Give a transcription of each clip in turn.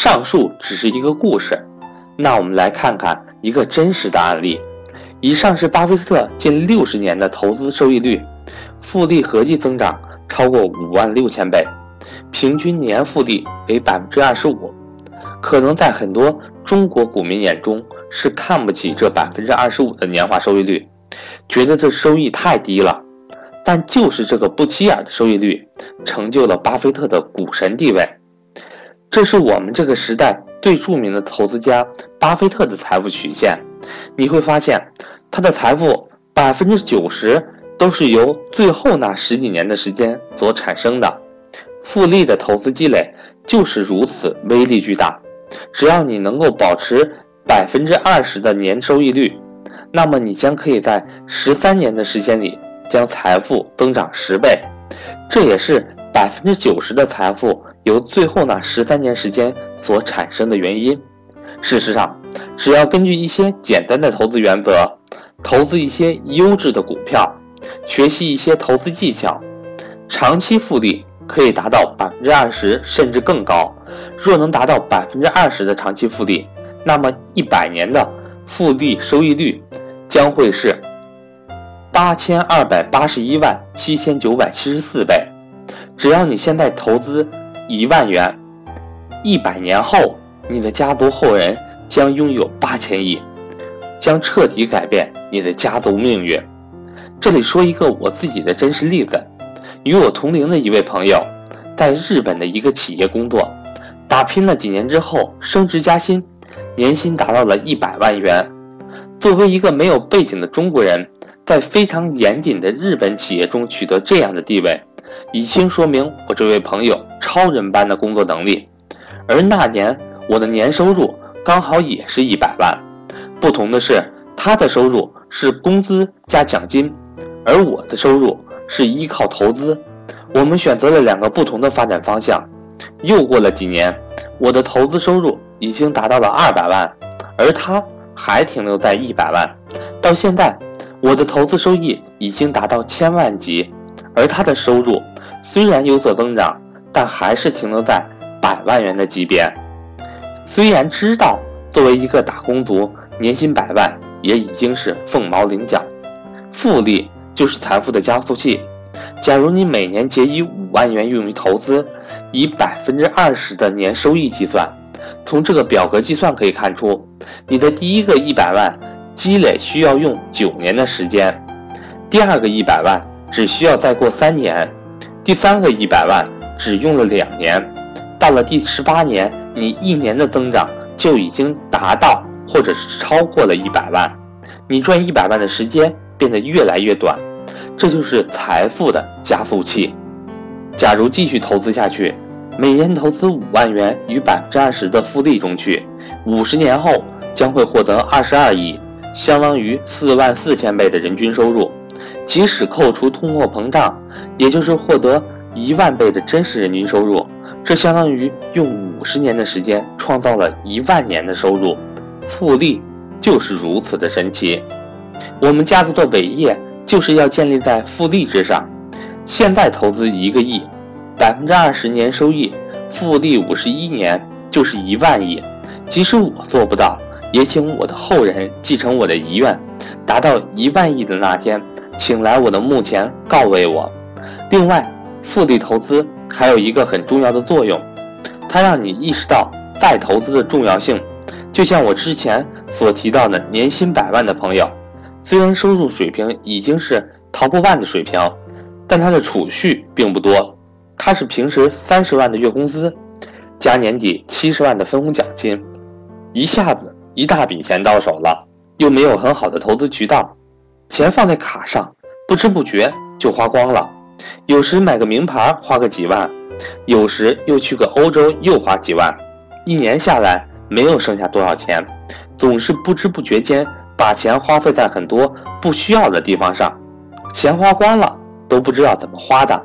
上述只是一个故事，那我们来看看一个真实的案例。以上是巴菲特近六十年的投资收益率，复利合计增长超过五万六千倍，平均年复利为百分之二十五。可能在很多中国股民眼中是看不起这百分之二十五的年化收益率，觉得这收益太低了。但就是这个不起眼的收益率，成就了巴菲特的股神地位。这是我们这个时代最著名的投资家巴菲特的财富曲线。你会发现，他的财富百分之九十都是由最后那十几年的时间所产生的。复利的投资积累就是如此威力巨大。只要你能够保持百分之二十的年收益率，那么你将可以在十三年的时间里将财富增长十倍。这也是百分之九十的财富由最后那十三年时间所产生的原因。事实上，只要根据一些简单的投资原则，投资一些优质的股票，学习一些投资技巧，长期复利可以达到百分之二十甚至更高。若能达到百分之二十的长期复利，那么一百年的复利收益率将会是八千二百八十一万七千九百七十四倍。只要你现在投资一万元，一百年后。你的家族后人将拥有八千亿，将彻底改变你的家族命运。这里说一个我自己的真实例子：与我同龄的一位朋友，在日本的一个企业工作，打拼了几年之后升职加薪，年薪达到了一百万元。作为一个没有背景的中国人，在非常严谨的日本企业中取得这样的地位，已经说明我这位朋友超人般的工作能力。而那年。我的年收入刚好也是一百万，不同的是，他的收入是工资加奖金，而我的收入是依靠投资。我们选择了两个不同的发展方向。又过了几年，我的投资收入已经达到了二百万，而他还停留在一百万。到现在，我的投资收益已经达到千万级，而他的收入虽然有所增长，但还是停留在百万元的级别。虽然知道作为一个打工族，年薪百万也已经是凤毛麟角，复利就是财富的加速器。假如你每年结余五万元用于投资，以百分之二十的年收益计算，从这个表格计算可以看出，你的第一个一百万积累需要用九年的时间，第二个一百万只需要再过三年，第三个一百万只用了两年，到了第十八年。你一年的增长就已经达到，或者是超过了一百万，你赚一百万的时间变得越来越短，这就是财富的加速器。假如继续投资下去，每年投资五万元于百分之二十的复利中去，五十年后将会获得二十二亿，相当于四万四千倍的人均收入。即使扣除通货膨胀，也就是获得一万倍的真实人均收入。这相当于用五十年的时间创造了一万年的收入，复利就是如此的神奇。我们家族的伟业就是要建立在复利之上。现在投资一个亿，百分之二十年收益，复利五十一年就是一万亿。即使我做不到，也请我的后人继承我的遗愿，达到一万亿的那天，请来我的墓前告慰我。另外，复利投资。还有一个很重要的作用，它让你意识到再投资的重要性。就像我之前所提到的，年薪百万的朋友，虽然收入水平已经是 top one 的水平，但他的储蓄并不多。他是平时三十万的月工资，加年底七十万的分红奖金，一下子一大笔钱到手了，又没有很好的投资渠道，钱放在卡上，不知不觉就花光了。有时买个名牌花个几万，有时又去个欧洲又花几万，一年下来没有剩下多少钱，总是不知不觉间把钱花费在很多不需要的地方上，钱花光了都不知道怎么花的，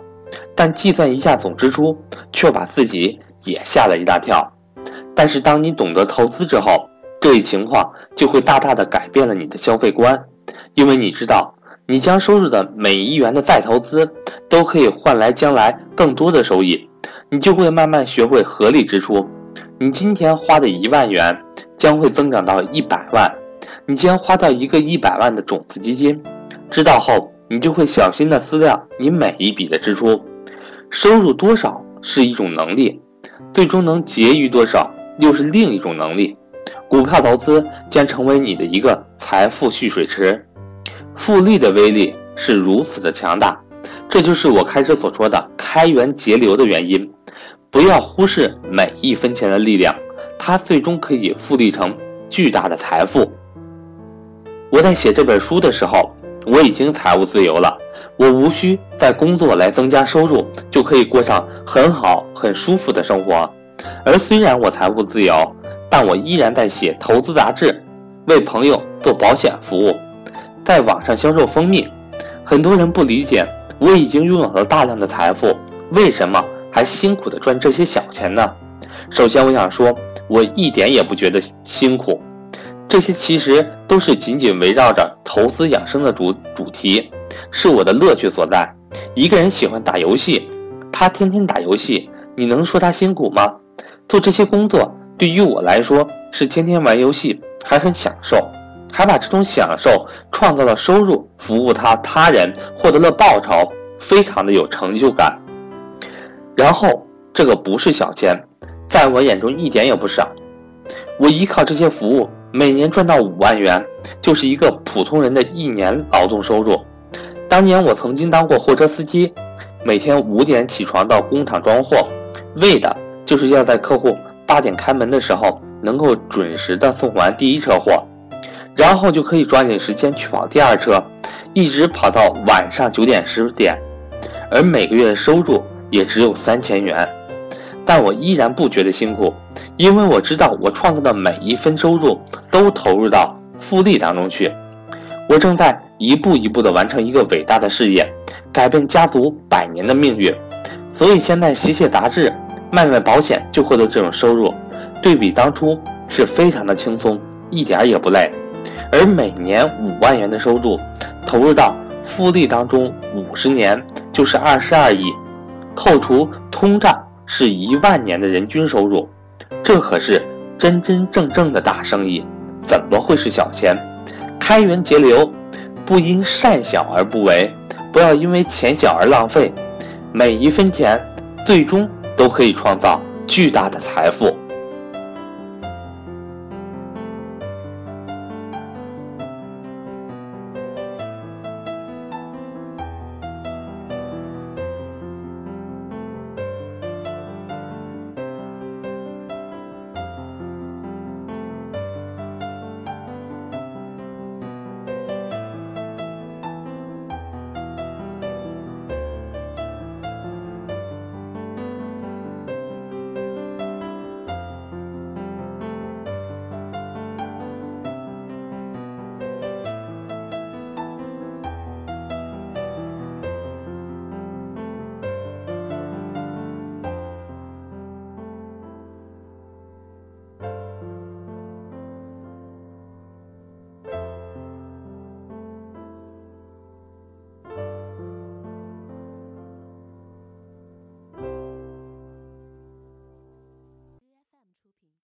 但计算一下总支出，却把自己也吓了一大跳。但是当你懂得投资之后，这一情况就会大大的改变了你的消费观，因为你知道。你将收入的每一元的再投资，都可以换来将来更多的收益，你就会慢慢学会合理支出，你今天花的一万元将会增长到一百万，你将花到一个一百万的种子基金。知道后，你就会小心的思量你每一笔的支出。收入多少是一种能力，最终能结余多少又是另一种能力。股票投资将成为你的一个财富蓄水池，复利的威力是如此的强大，这就是我开始所说的开源节流的原因。不要忽视每一分钱的力量，它最终可以复利成巨大的财富。我在写这本书的时候，我已经财务自由了，我无需在工作来增加收入，就可以过上很好、很舒服的生活。而虽然我财务自由，但我依然在写投资杂志，为朋友做保险服务，在网上销售蜂蜜。很多人不理解，我已经拥有了大量的财富，为什么还辛苦的赚这些小钱呢？首先，我想说，我一点也不觉得辛苦，这些其实都是紧紧围绕着投资养生的主主题，是我的乐趣所在。一个人喜欢打游戏，他天天打游戏，你能说他辛苦吗？做这些工作。对于我来说，是天天玩游戏，还很享受，还把这种享受创造了收入，服务他他人，获得了报酬，非常的有成就感。然后这个不是小钱，在我眼中一点也不少。我依靠这些服务，每年赚到五万元，就是一个普通人的一年劳动收入。当年我曾经当过货车司机，每天五点起床到工厂装货，为的就是要在客户。八点开门的时候，能够准时的送完第一车货，然后就可以抓紧时间去跑第二车，一直跑到晚上九点十点，而每个月的收入也只有三千元，但我依然不觉得辛苦，因为我知道我创造的每一分收入都投入到复利当中去，我正在一步一步的完成一个伟大的事业，改变家族百年的命运，所以现在写写杂志。卖卖保险就获得这种收入，对比当初是非常的轻松，一点也不累。而每年五万元的收入，投入到复利当中，五十年就是二十二亿，扣除通胀是一万年的人均收入，这可是真真正正的大生意，怎么会是小钱？开源节流，不因善小而不为，不要因为钱小而浪费，每一分钱最终。都可以创造巨大的财富。